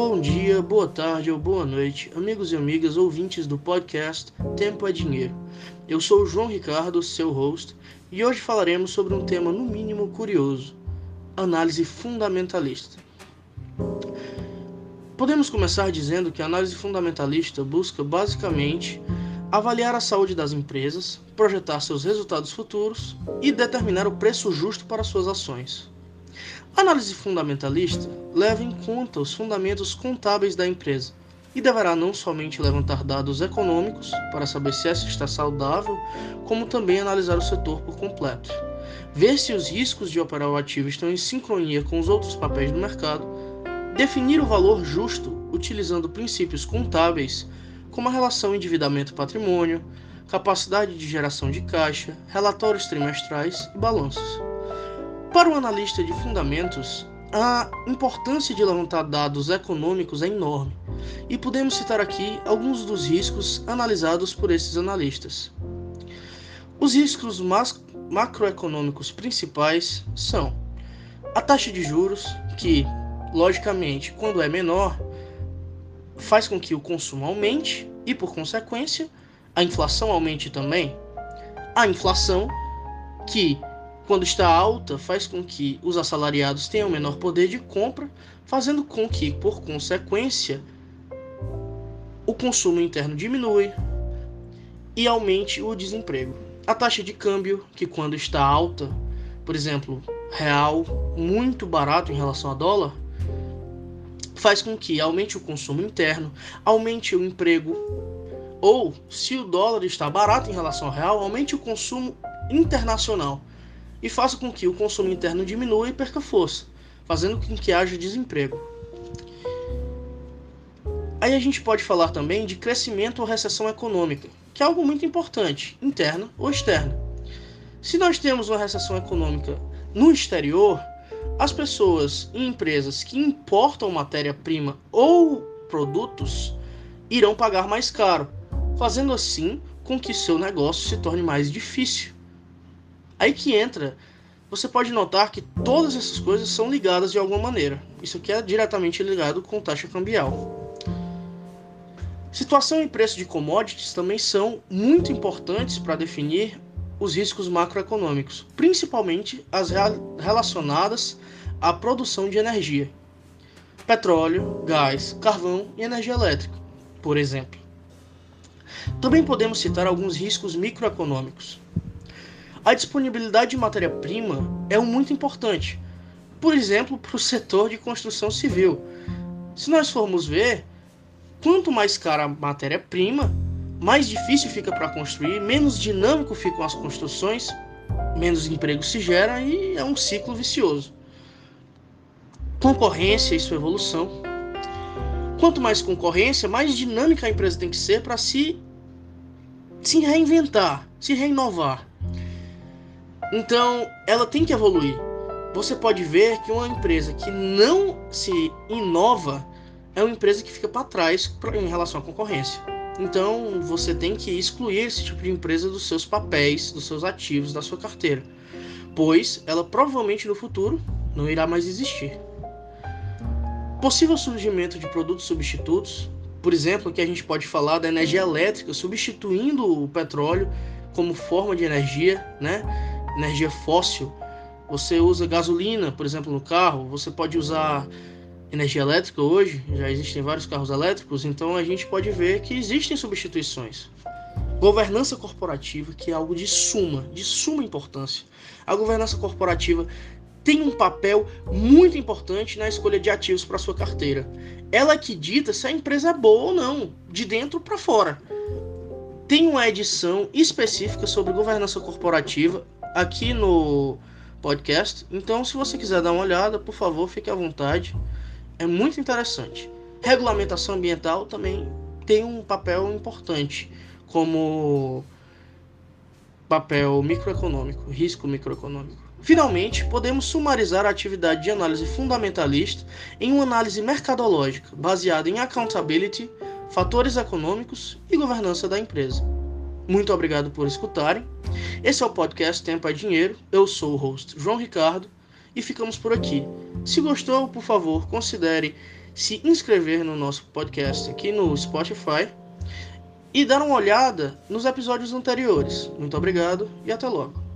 Bom dia, boa tarde ou boa noite, amigos e amigas ouvintes do podcast Tempo é Dinheiro. Eu sou o João Ricardo, seu host, e hoje falaremos sobre um tema no mínimo curioso: análise fundamentalista. Podemos começar dizendo que a análise fundamentalista busca basicamente avaliar a saúde das empresas, projetar seus resultados futuros e determinar o preço justo para suas ações. A análise fundamentalista leva em conta os fundamentos contábeis da empresa e deverá não somente levantar dados econômicos para saber se essa está saudável, como também analisar o setor por completo. Ver se os riscos de operar o ativo estão em sincronia com os outros papéis do mercado, definir o valor justo utilizando princípios contábeis como a relação endividamento-patrimônio, capacidade de geração de caixa, relatórios trimestrais e balanços. Para o analista de fundamentos, a importância de levantar dados econômicos é enorme, e podemos citar aqui alguns dos riscos analisados por esses analistas. Os riscos macroeconômicos principais são a taxa de juros, que, logicamente, quando é menor, faz com que o consumo aumente e, por consequência, a inflação aumente também. A inflação, que quando está alta, faz com que os assalariados tenham menor poder de compra, fazendo com que, por consequência, o consumo interno diminui e aumente o desemprego. A taxa de câmbio, que quando está alta, por exemplo, real muito barato em relação a dólar, faz com que aumente o consumo interno, aumente o emprego, ou se o dólar está barato em relação ao real, aumente o consumo internacional e faça com que o consumo interno diminua e perca força, fazendo com que haja desemprego. Aí a gente pode falar também de crescimento ou recessão econômica, que é algo muito importante, interna ou externa. Se nós temos uma recessão econômica no exterior, as pessoas e empresas que importam matéria-prima ou produtos irão pagar mais caro, fazendo assim com que seu negócio se torne mais difícil. Aí que entra, você pode notar que todas essas coisas são ligadas de alguma maneira. Isso aqui é diretamente ligado com taxa cambial. Situação e preço de commodities também são muito importantes para definir os riscos macroeconômicos, principalmente as relacionadas à produção de energia. Petróleo, gás, carvão e energia elétrica, por exemplo. Também podemos citar alguns riscos microeconômicos. A disponibilidade de matéria-prima é muito importante, por exemplo, para o setor de construção civil. Se nós formos ver, quanto mais cara a matéria-prima, mais difícil fica para construir, menos dinâmico ficam as construções, menos emprego se gera e é um ciclo vicioso. Concorrência e sua evolução. Quanto mais concorrência, mais dinâmica a empresa tem que ser para se, se reinventar, se renovar. Então, ela tem que evoluir. Você pode ver que uma empresa que não se inova é uma empresa que fica para trás em relação à concorrência. Então, você tem que excluir esse tipo de empresa dos seus papéis, dos seus ativos, da sua carteira, pois ela provavelmente no futuro não irá mais existir. Possível surgimento de produtos substitutos, por exemplo, que a gente pode falar da energia elétrica substituindo o petróleo como forma de energia, né? Energia fóssil, você usa gasolina, por exemplo, no carro, você pode usar energia elétrica hoje, já existem vários carros elétricos, então a gente pode ver que existem substituições. Governança corporativa, que é algo de suma, de suma importância. A governança corporativa tem um papel muito importante na escolha de ativos para sua carteira. Ela é que dita se a empresa é boa ou não, de dentro para fora. Tem uma edição específica sobre governança corporativa aqui no podcast. Então, se você quiser dar uma olhada, por favor, fique à vontade. É muito interessante. Regulamentação ambiental também tem um papel importante, como papel microeconômico, risco microeconômico. Finalmente, podemos sumarizar a atividade de análise fundamentalista em uma análise mercadológica, baseada em accountability, fatores econômicos e governança da empresa. Muito obrigado por escutarem. Esse é o podcast Tempo é Dinheiro. Eu sou o host João Ricardo e ficamos por aqui. Se gostou, por favor, considere se inscrever no nosso podcast aqui no Spotify e dar uma olhada nos episódios anteriores. Muito obrigado e até logo.